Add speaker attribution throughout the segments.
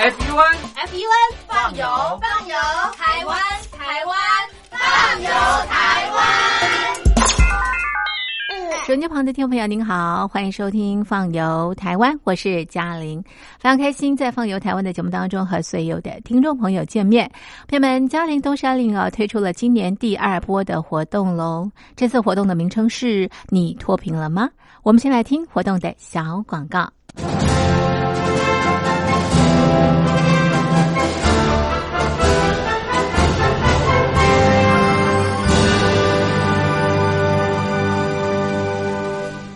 Speaker 1: FUN
Speaker 2: FUN 放油放油，台湾台湾放油台湾。
Speaker 3: 手机旁的听众朋友，您好，欢迎收听《放游台湾》，我是嘉玲，非常开心在《放游台湾》的节目当中和所有的听众朋友见面。朋友们，嘉玲东山岭啊推出了今年第二波的活动喽，这次活动的名称是你脱贫了吗？我们先来听活动的小广告。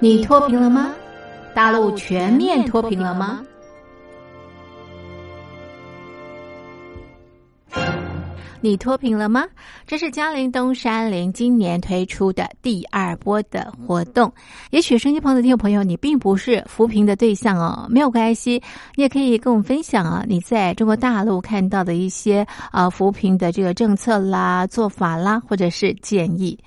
Speaker 3: 你脱贫了吗？大陆全面脱贫了吗？你脱贫了吗？这是嘉陵东山林今年推出的第二波的活动。也许声音旁的听众朋友，你并不是扶贫的对象哦，没有关系，你也可以跟我们分享啊，你在中国大陆看到的一些啊扶贫的这个政策啦、做法啦，或者是建议。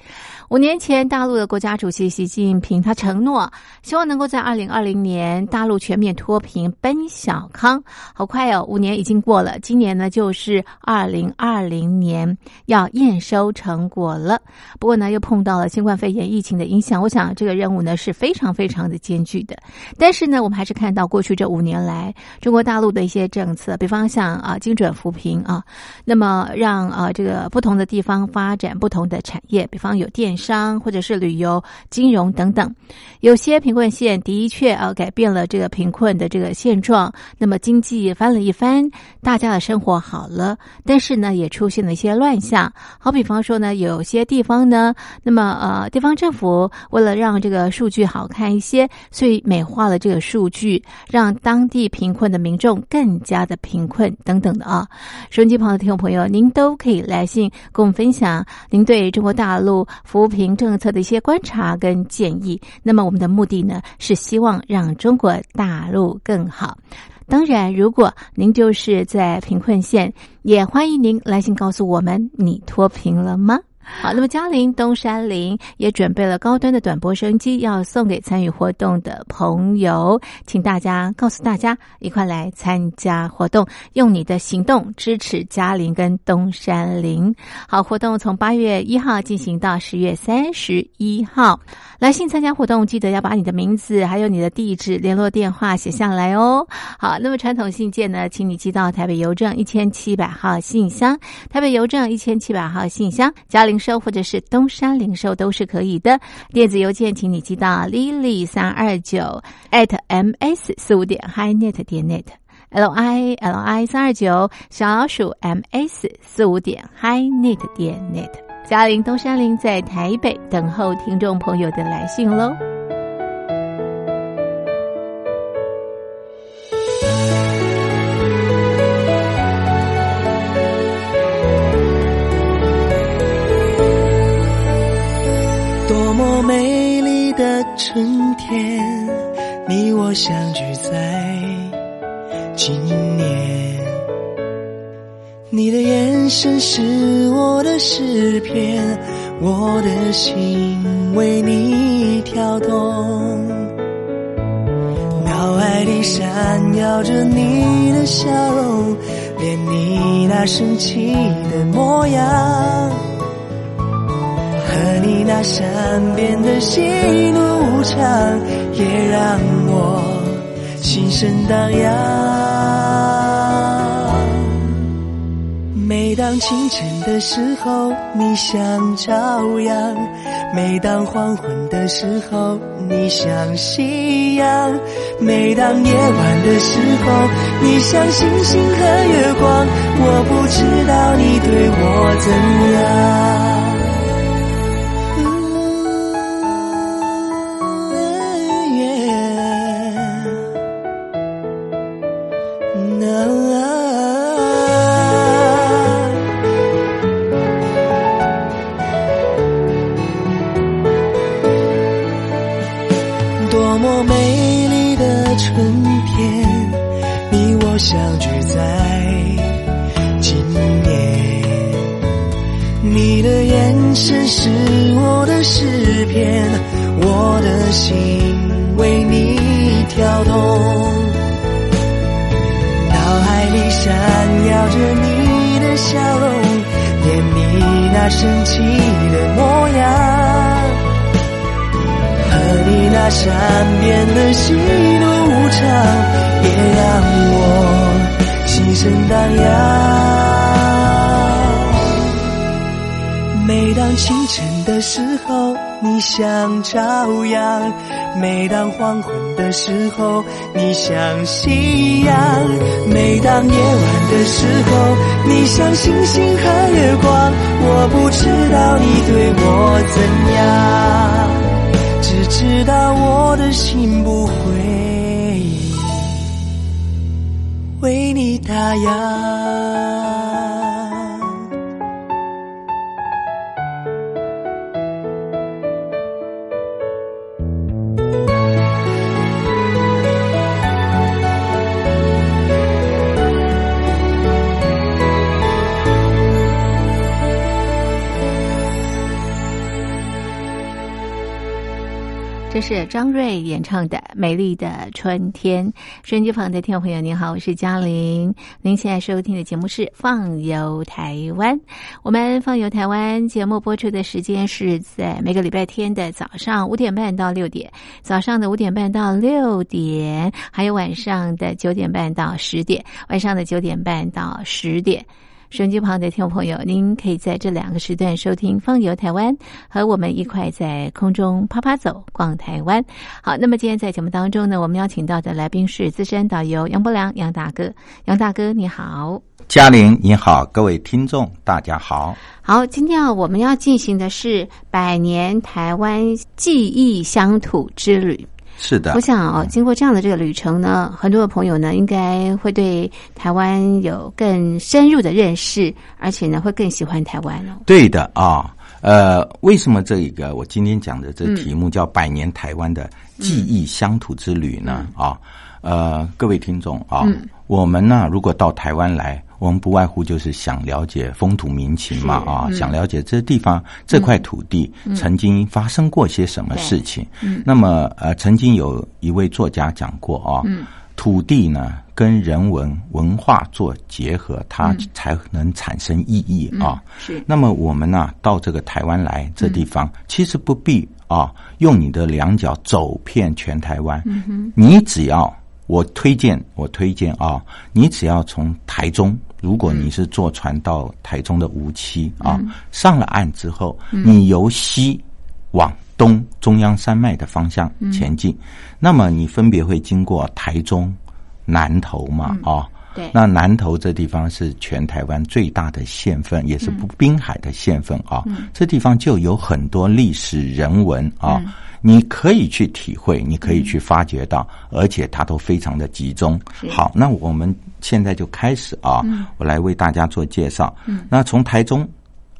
Speaker 3: 五年前，大陆的国家主席习近平他承诺，希望能够在二零二零年大陆全面脱贫奔小康。好快哦，五年已经过了，今年呢就是二零二零明年要验收成果了。不过呢，又碰到了新冠肺炎疫情的影响，我想这个任务呢是非常非常的艰巨的。但是呢，我们还是看到过去这五年来中国大陆的一些政策，比方像啊精准扶贫啊，那么让啊这个不同的地方发展不同的产业，比方有电。商或者是旅游、金融等等，有些贫困县的确啊改变了这个贫困的这个现状，那么经济翻了一番，大家的生活好了。但是呢，也出现了一些乱象。好比方说呢，有些地方呢，那么呃，地方政府为了让这个数据好看一些，所以美化了这个数据，让当地贫困的民众更加的贫困等等的啊。收音机旁的听众朋友，您都可以来信跟我们分享您对中国大陆扶贫。政策的一些观察跟建议，那么我们的目的呢，是希望让中国大陆更好。当然，如果您就是在贫困县，也欢迎您来信告诉我们，你脱贫了吗？好，那么嘉陵东山林也准备了高端的短波收音机，要送给参与活动的朋友，请大家告诉大家，一块来参加活动，用你的行动支持嘉陵跟东山林。好，活动从八月一号进行到十月三十一号。来信参加活动，记得要把你的名字还有你的地址、联络电话写下来哦。好，那么传统信件呢，请你寄到台北邮政一千七百号信箱，台北邮政一千七百号信箱，嘉零售或者是东山零售都是可以的。电子邮件，请你寄到 lily 三二九 at ms 四五点 hi net 点 net，l i l i 三二九小老鼠 ms 四五点 hi net 点 net。嘉陵东山林在台北等候听众朋友的来信喽。
Speaker 1: 美丽的春天，你我相聚在今年。你的眼神是我的诗篇，我的心为你跳动。脑海里闪耀着你的笑容，连你那生气的模样，和你那善变的喜怒无常，也让我心神荡漾。每当清晨的时候，你像朝阳；每当黄昏的时候，你像夕阳；每当夜晚的时候，你像星星和月光。我不知道你对我怎样。神是我的诗篇，我的心为你跳动，脑海里闪耀着你的笑容，念你那神奇的模样，和你那善变的喜怒无常，也让我心生荡漾。每当清晨的时候，你像朝阳；每当黄昏的时候，你像夕阳；每当夜晚的时候，你像星星和月光。我不知道你对我怎样，只知道我的心不会为你打烊。
Speaker 3: 是张瑞演唱的《美丽的春天》。收音机旁的听众朋友，您好，我是嘉玲。您现在收听的节目是《放游台湾》。我们《放游台湾》节目播出的时间是在每个礼拜天的早上五点半到六点，早上的五点半到六点，还有晚上的九点半到十点，晚上的九点半到十点。手机旁的听众朋友，您可以在这两个时段收听《放游台湾》，和我们一块在空中啪啪走、逛台湾。好，那么今天在节目当中呢，我们邀请到的来宾是资深导游杨伯良杨大哥。杨大哥，你好，
Speaker 4: 嘉玲，你好，各位听众，大家好。
Speaker 3: 好，今天啊，我们要进行的是百年台湾记忆乡土之旅。
Speaker 4: 是的，
Speaker 3: 我想哦，经过这样的这个旅程呢，很多的朋友呢，应该会对台湾有更深入的认识，而且呢，会更喜欢台湾哦。
Speaker 4: 对的啊，呃，为什么这一个我今天讲的这题目叫“百年台湾的记忆乡土之旅”呢？啊，呃，各位听众啊，我们呢，如果到台湾来。我们不外乎就是想了解风土民情嘛，啊，想了解这地方这块土地曾经发生过些什么事情。那么，呃，曾经有一位作家讲过啊，土地呢跟人文文化做结合，它才能产生意义啊。
Speaker 3: 是。
Speaker 4: 那么我们呢，到这个台湾来这地方，其实不必啊，用你的两脚走遍全台湾。你只要我推荐，我推荐啊，你只要从台中。如果你是坐船到台中的无期啊，上了岸之后，你由西往东中央山脉的方向前进，那么你分别会经过台中、南投嘛啊？
Speaker 3: 对，
Speaker 4: 那南投这地方是全台湾最大的县份，也是不滨海的县份啊。这地方就有很多历史人文啊。你可以去体会，你可以去发掘到，而且它都非常的集中。好，那我们现在就开始啊，我来为大家做介绍。那从台中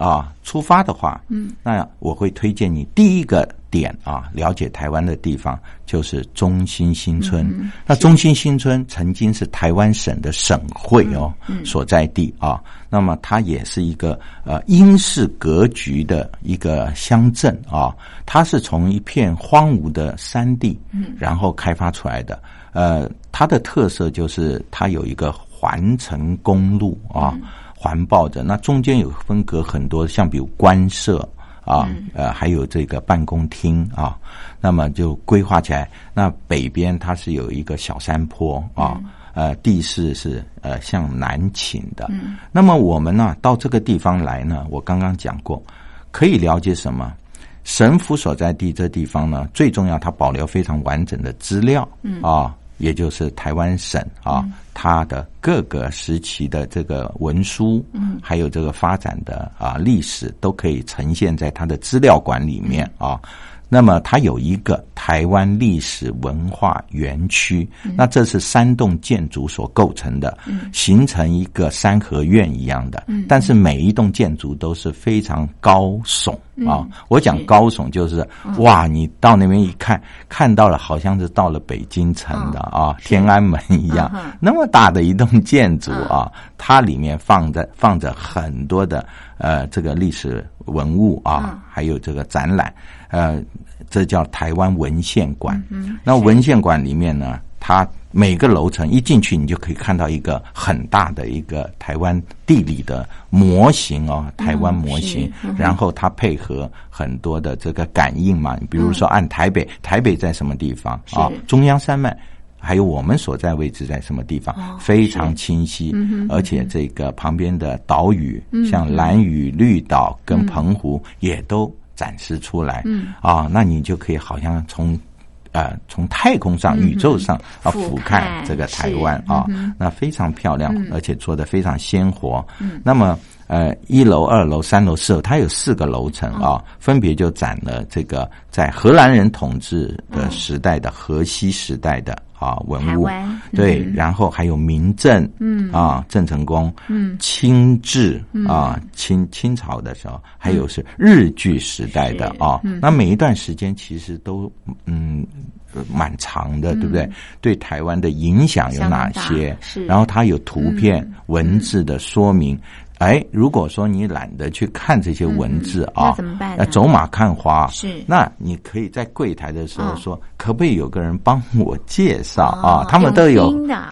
Speaker 4: 啊出发的话，嗯那我会推荐你第一个。点啊，了解台湾的地方就是中心新村。那中心新村曾经是台湾省的省会哦所在地啊。那么它也是一个呃英式格局的一个乡镇啊。它是从一片荒芜的山地，嗯然后开发出来的。呃，它的特色就是它有一个环城公路啊，环抱着。那中间有分隔很多，像比如官舍。啊，呃，还有这个办公厅啊，那么就规划起来。那北边它是有一个小山坡啊，呃，地势是呃向南倾的。嗯，那么我们呢到这个地方来呢，我刚刚讲过，可以了解什么？神府所在地这地方呢，最重要，它保留非常完整的资料。嗯啊。也就是台湾省啊，它的各个时期的这个文书，嗯，还有这个发展的啊历史，都可以呈现在它的资料馆里面啊。那么它有一个台湾历史文化园区，那这是三栋建筑所构成的，形成一个三合院一样的。但是每一栋建筑都是非常高耸啊！我讲高耸就是哇，你到那边一看，看到了好像是到了北京城的啊，天安门一样那么大的一栋建筑啊，它里面放着放着很多的呃这个历史文物啊，还有这个展览。呃，这叫台湾文献馆。嗯，那文献馆里面呢，它每个楼层一进去，你就可以看到一个很大的一个台湾地理的模型哦，台湾模型。然后它配合很多的这个感应嘛，比如说按台北，台北在什么地方啊？中央山脉还有我们所在位置在什么地方，
Speaker 3: 哦
Speaker 4: 非常清晰。而且这个旁边的岛屿，像蓝屿、绿岛跟澎湖也都展示出来。
Speaker 3: 嗯
Speaker 4: 啊，那你就可以好像从。呃，从太空上、宇宙上啊
Speaker 3: 俯
Speaker 4: 俯
Speaker 3: 瞰
Speaker 4: 瞰这个台湾啊
Speaker 3: 嗯，
Speaker 4: 那非常漂亮，而且做的非常鲜活。
Speaker 3: 嗯。
Speaker 4: 那么呃，一楼、二楼、三楼、四楼，它有四个楼层啊，分别就展了这个在荷兰人统治的时代的荷西时代的啊文物，对，
Speaker 3: 嗯
Speaker 4: 然后还有明郑，
Speaker 3: 嗯
Speaker 4: 啊，郑成功，
Speaker 3: 嗯
Speaker 4: 清治啊，清清朝的时候，还有是日据时代的啊
Speaker 3: 嗯，
Speaker 4: 那每一段时间其实都嗯。呃蛮长的，对不对？对台湾的影响有哪些？
Speaker 3: 是
Speaker 4: 然后它有图片、
Speaker 3: 嗯
Speaker 4: 文字的说明。哎，如果说你懒得去看这些文字
Speaker 3: 嗯那
Speaker 4: 啊，
Speaker 3: 怎么办
Speaker 4: 走马看花，
Speaker 3: 是。
Speaker 4: 那你可以在柜台的时候
Speaker 3: 嗯
Speaker 4: 说，可不可以有个人帮我介绍
Speaker 3: 哦
Speaker 4: 啊？他们都有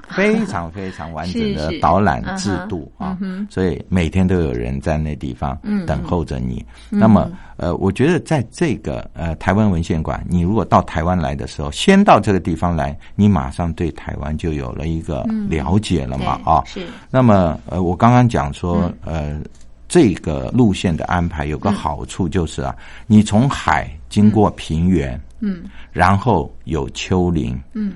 Speaker 4: 非常非常完整的导览制度 啊
Speaker 3: 嗯，
Speaker 4: 所以每天都有人在那地方
Speaker 3: 嗯
Speaker 4: 等候着你。那么呃，我觉得在这个呃台湾文献馆，你如果到台湾来的时候，先到这个地方来，你马上对台湾就有了一个了解了嘛啊。
Speaker 3: 对是。
Speaker 4: 那么呃，我刚刚讲说呃。这个路线的安排有个好处就是啊，你从海经过平原，
Speaker 3: 嗯。
Speaker 4: 然后有丘陵，
Speaker 3: 嗯。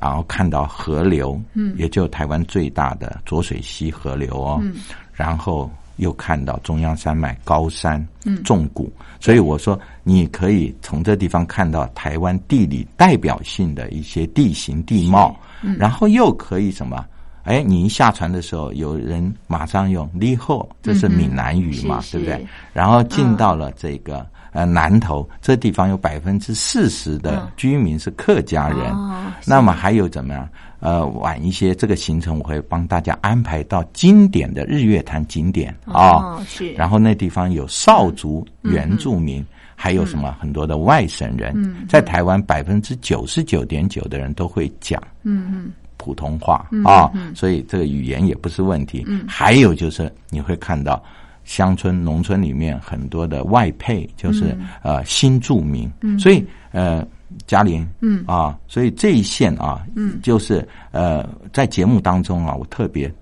Speaker 4: 然后看到河流，
Speaker 3: 嗯。
Speaker 4: 也就台湾最大的浊水溪河流哦，
Speaker 3: 嗯。
Speaker 4: 然后又看到中央山脉高山，
Speaker 3: 嗯。
Speaker 4: 重谷，所以我说你可以从这地方看到台湾地理代表性的一些地形地貌，
Speaker 3: 嗯。
Speaker 4: 然后又可以什么？哎，你一下船的时候，有人马上用“立后”，这是闽南语嘛，对不对？然后进到了这个、呃南头，这地方有百分之四十的
Speaker 3: 嗯
Speaker 4: 居民是客家人。
Speaker 3: 哦
Speaker 4: 那么还有怎么样？呃，晚一些这个行程我会帮大家安排到经典的日月潭景点啊、
Speaker 3: 哦是
Speaker 4: 然后那地方有少族原住民。还有什么很多的外省人，
Speaker 3: 嗯
Speaker 4: 在台湾百分之九十九点九的人都会讲
Speaker 3: 嗯嗯
Speaker 4: 普通话
Speaker 3: 嗯
Speaker 4: 啊，
Speaker 3: 嗯。
Speaker 4: 所以这个语言也不是问题。
Speaker 3: 嗯。
Speaker 4: 还有就是你会看到乡村、农村里面很多的外配，就是、呃新住民，
Speaker 3: 嗯。
Speaker 4: 所以呃嘉玲，
Speaker 3: 嗯。
Speaker 4: 啊，所以这一线啊，
Speaker 3: 嗯。
Speaker 4: 就是呃在节目当中啊，我特别。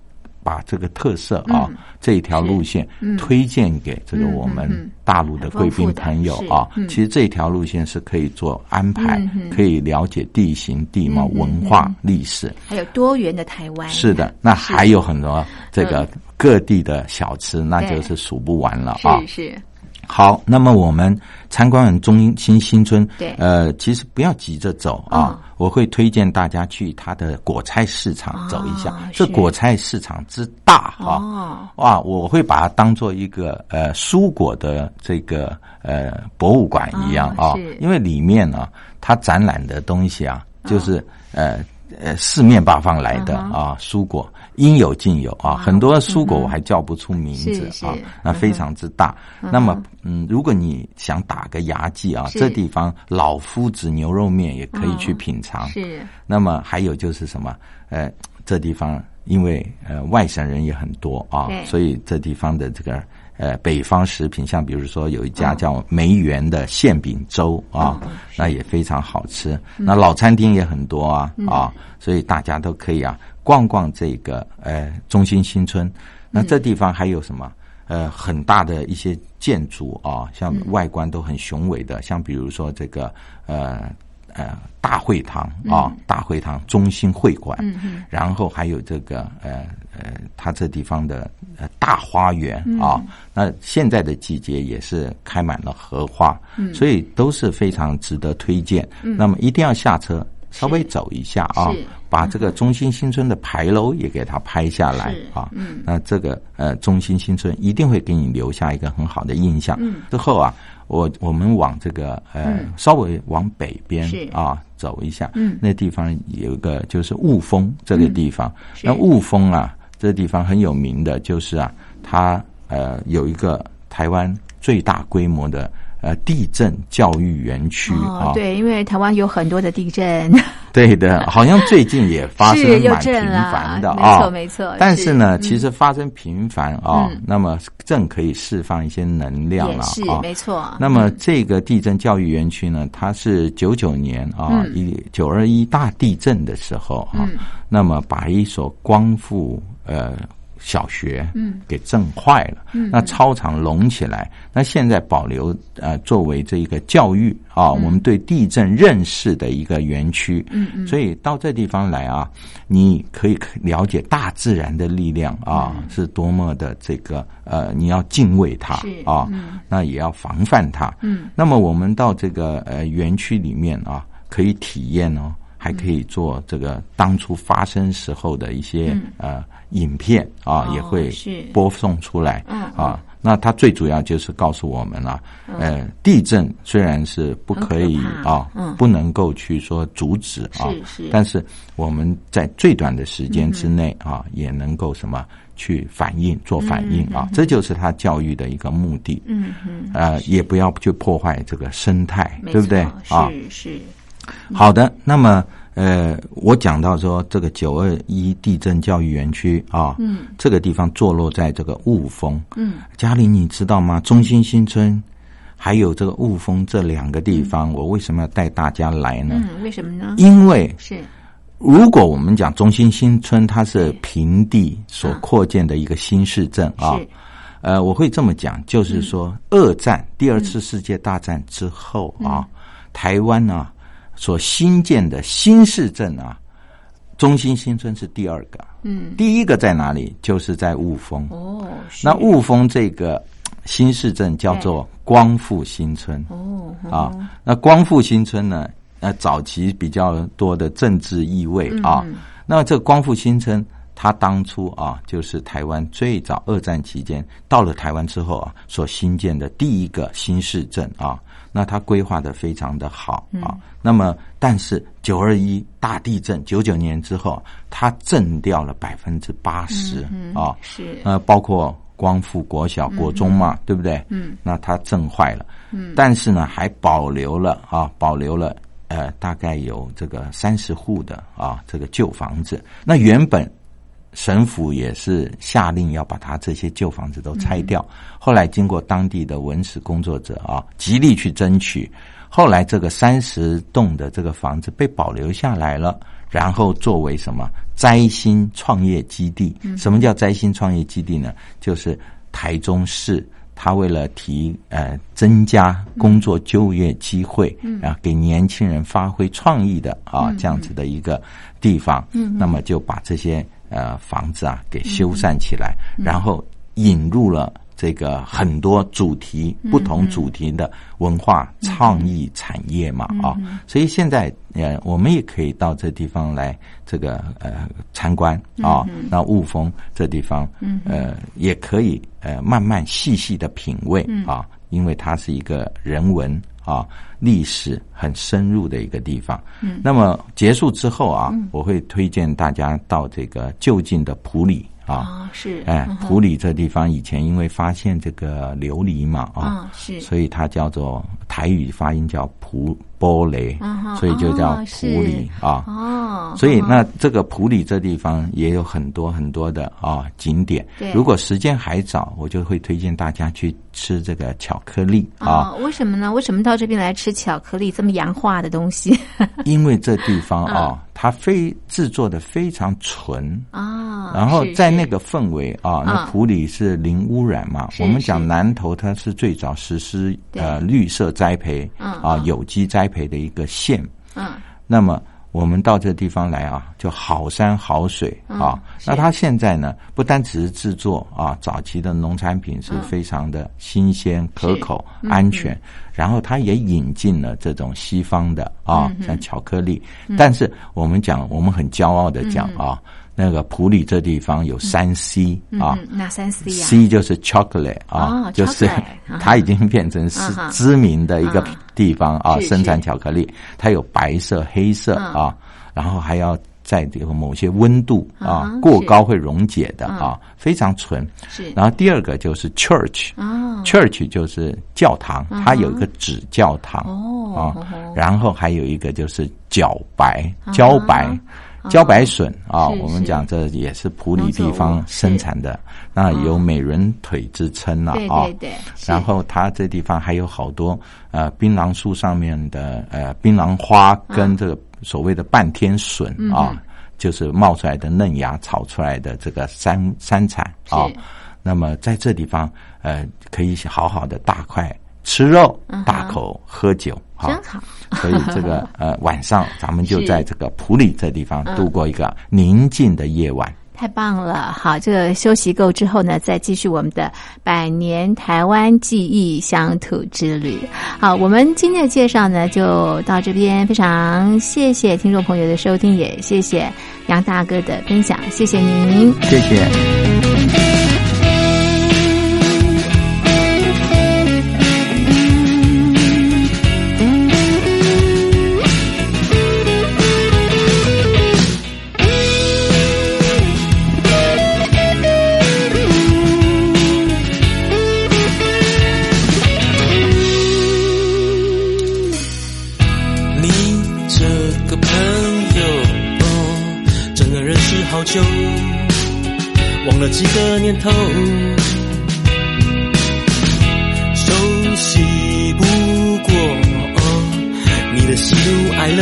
Speaker 4: 把这个特色啊，
Speaker 3: 嗯
Speaker 4: 这一条路线
Speaker 3: 嗯。
Speaker 4: 推荐给这个
Speaker 3: 嗯
Speaker 4: 我们大陆的贵宾朋友啊其实这条路线是可以做安排可以了解地形地貌、文化
Speaker 3: 嗯、
Speaker 4: 历史。
Speaker 3: 还有多元的台湾，
Speaker 4: 是的，那还有很多这个各地的小吃，那就是数不完了啊。
Speaker 3: 是是，
Speaker 4: 好，那么我们参观完中心新村，
Speaker 3: 对。
Speaker 4: 呃，其实不要急着走啊，
Speaker 3: 嗯
Speaker 4: 我会推荐大家去它的果菜市场走一下。
Speaker 3: 哦
Speaker 4: 这
Speaker 3: 是
Speaker 4: 果菜市场之大啊，
Speaker 3: 哦。
Speaker 4: 哇，我会把它当做一个呃蔬果的这个呃博物馆一样啊，
Speaker 3: 哦
Speaker 4: 因为里面呢、它展览的东西啊，就是、呃呃四面八方来的
Speaker 3: 嗯
Speaker 4: 啊蔬果。应有尽有啊，很多蔬果我还叫不出名字啊，那非常之大。那么，嗯，如果你想打个牙祭啊，这地方老夫子牛肉面也可以去品尝。
Speaker 3: 是
Speaker 4: 那么还有就是什么？呃，这地方因为呃外省人也很多啊，所以这地方的这个呃北方食品，像比如说有一家
Speaker 3: 哦
Speaker 4: 叫梅园的馅饼粥啊，
Speaker 3: 哦
Speaker 4: 那也非常好吃。那老餐厅也很多啊、
Speaker 3: 嗯
Speaker 4: 啊，所以大家都可以啊逛逛这个呃中心新村。那这地方还有什么？呃，很大的一些建筑啊，像
Speaker 3: 嗯
Speaker 4: 外观都很雄伟的，像比如说这个呃呃大会堂啊，大会堂中心会馆，然后还有这个呃呃，它这地方的呃大花园啊，那现在的季节也是开满了荷花，所以都是非常值得推荐。那么一定要下车。稍微走一下啊，把这个中心新村的牌楼也给它拍下来啊。
Speaker 3: 嗯。
Speaker 4: 那这个呃中心新村一定会给你留下一个很好的印象。
Speaker 3: 嗯。
Speaker 4: 之后啊，我我们往这个呃、
Speaker 3: 嗯。
Speaker 4: 稍微往北边啊走一下，
Speaker 3: 嗯。
Speaker 4: 那地方有一个就是雾峰这个地方。那雾峰啊，这个地方很有名的就是。啊，它呃有一个台湾最大规模的呃地震教育园区啊。
Speaker 3: 对，因为台湾有很多的地震。
Speaker 4: 对的，好像最近也发 生蛮频繁的啊，
Speaker 3: 没错没错。
Speaker 4: 但是呢，其实发生频繁啊，那么正可以释放一些能量了
Speaker 3: 啊，没错。
Speaker 4: 那么这个地震教育园区呢，它是九九年啊，一九二一大地震的时候啊，那么把一所光复呃。小学，嗯，给震坏了，嗯，那操场隆起来，那现在保留呃作为这一个教育啊，我们对地震认识的一个园区，嗯嗯，所以到这地方来啊，你可以了解大自然的力量啊，是多么的这个呃，你要敬畏它啊，那也要防范它，嗯，那么我们到这个呃园区里面啊，可以体验哦。还可以做这个当初发生时候的一些呃影片啊，也会播送出来啊。那它最主要就是告诉我们了，呃，地震虽然是不可以啊，不能够去说阻止啊，但是我们在最短的时间之内啊，也能够什么去反应做反应啊，这就是他教育的一个目的。嗯嗯，呃，也不要去破坏这个生态，对不对？
Speaker 3: 啊？是是。
Speaker 4: 好的，那么呃，我讲到说这个九二一地震教育园区啊，嗯，这个地方坐落在这个雾峰，嗯，嘉玲你知道吗？中心新村还有这个雾峰这两个地方，我为什么要带大家来呢？
Speaker 3: 嗯，为什么呢？
Speaker 4: 因为
Speaker 3: 是。
Speaker 4: 如果我们讲中心新村，它是平地所扩建的一个新市镇啊，呃，我会这么讲，就是说二战第二次世界大战之后啊，台湾呢。所新建的新市镇啊，中心新村是第二个，嗯，第一个在哪里？就是在雾峰哦。那雾峰这个新市镇叫做光复新村哦啊。那光复新村呢？那，早期比较多的政治意味啊。那这光复新村，它当初啊，就是台湾最早二战期间到了台湾之后啊，所新建的第一个新市镇啊。那它规划的非常的好啊，那么但是九二一大地震九九年之后，它震掉了百分之八十啊，
Speaker 3: 是。
Speaker 4: 呃包括光复国小国中嘛，对不对？嗯，那它震坏了，嗯，但是呢还保留了啊，保留了呃大概有这个三十户的啊这个旧房子，那原本。省府也是下令要把他这些旧房子都拆掉。后来经过当地的文史工作者啊，极力去争取，后来这个三十栋的这个房子被保留下来了，然后作为什么摘星创业基地？什么叫摘星创业基地呢？就是台中市他为了提呃增加工作就业机会，啊，给年轻人发挥创意的啊这样子的一个地方。那么就把这些。呃，房子啊，给修缮起来，然后引入了这个很多主题、不同主题的文化创意产业嘛，啊，所以现在呃，我们也可以到这地方来这个呃参观啊，那雾峰这地方，呃，也可以呃慢慢细细的品味啊，因为它是一个人文。啊，历史很深入的一个地方。嗯，那么结束之后啊，我会推荐大家到这个就近的普里
Speaker 3: 啊，是
Speaker 4: 哎，普里这地方以前因为发现这个琉璃嘛
Speaker 3: 啊，是，
Speaker 4: 所以它叫做台语发音叫普。玻璃，所以就叫普里啊。哦，所以那这个普里这地方也有很多很多的啊景点。如果时间还早，我就会推荐大家去吃这个巧克力啊。
Speaker 3: 为什么呢？为什么到这边来吃巧克力这么洋化的东西？
Speaker 4: 因为这地方啊，它非制作的非常纯啊。然后在那个氛围啊，那普里是零污染嘛。我们讲南投，它是最早实施呃绿色栽培啊，有机栽。培的一个县，嗯，那么我们到这个地方来啊，就好山好水啊。那它现在呢，不单只是制作啊，早期的农产品是非常的新鲜、可口、安全，然后它也引进了这种西方的啊，像巧克力。但是我们讲，我们很骄傲的讲啊。那个普里这地方有三 C 啊，
Speaker 3: 哪三 C 啊
Speaker 4: ？C 就是 chocolate 啊，就是 它已经变成是知名的一个地方啊，生产巧克力。它有白色、黑色啊，然后还要在这个某些温度啊
Speaker 3: 啊
Speaker 4: 过高会溶解的
Speaker 3: 嗯。
Speaker 4: 啊，非常纯。
Speaker 3: 是。
Speaker 4: 然后第二个就是 church，
Speaker 3: 哦。
Speaker 4: church 就是教堂，它有一个纸教堂
Speaker 3: 哦
Speaker 4: 啊然后还有一个就是茭白
Speaker 3: 啊
Speaker 4: 茭白
Speaker 3: 啊
Speaker 4: 茭白笋啊，
Speaker 3: 是
Speaker 4: 我们讲这也是普里
Speaker 3: 农作物
Speaker 4: 地方生产的，那有美人腿之称了啊
Speaker 3: 对。对，对
Speaker 4: 然后它这地方还有好多呃槟榔树上面的呃槟榔花跟这个所谓的半天笋
Speaker 3: 嗯
Speaker 4: 啊，就是冒出来的嫩芽炒出来的这个山山产啊
Speaker 3: 是。
Speaker 4: 那么在这地方呃可以好好的大块吃肉大口喝酒啊。
Speaker 3: 真好，
Speaker 4: 所以这个呃晚上咱们就在这个普里这地方
Speaker 3: 嗯
Speaker 4: 度过一个 宁静的夜晚。
Speaker 3: 太棒了！好，这个休息够之后呢，再继续我们的百年台湾记忆乡土之旅。好，我们今天的介绍呢就到这边，非常谢谢听众朋友的收听，也谢谢杨大哥的分享，谢谢您。
Speaker 4: 谢谢。
Speaker 1: 久，忘了几个年头，熟悉不过、哦你的喜怒哀乐，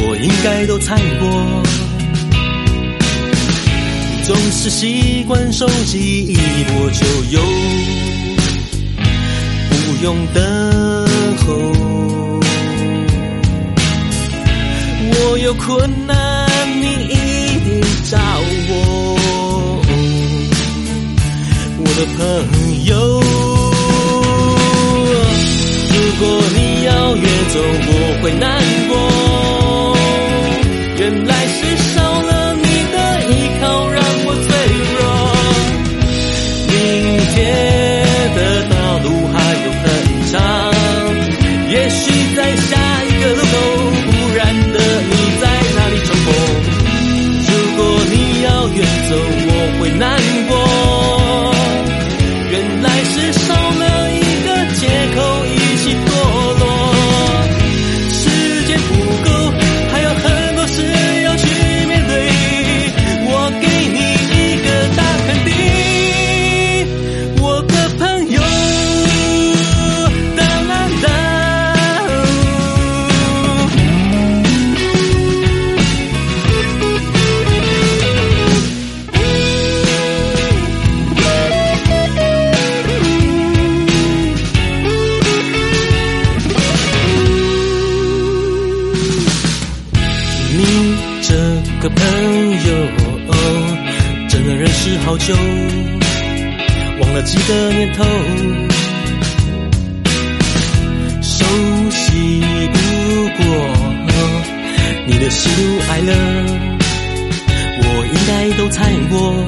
Speaker 1: 我应该都猜过。总是习惯手机一拨就有，不用等候。我有困难，的朋友。如果你要远走，我会难忘了几个年头，熟悉不过你的喜怒哀乐，我应该都猜过。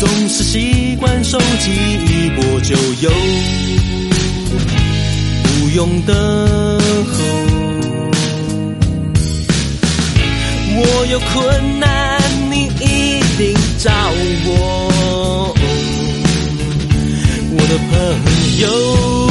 Speaker 1: 总是习惯手机一拨就有，不用等候。我有困难，找过我的朋友。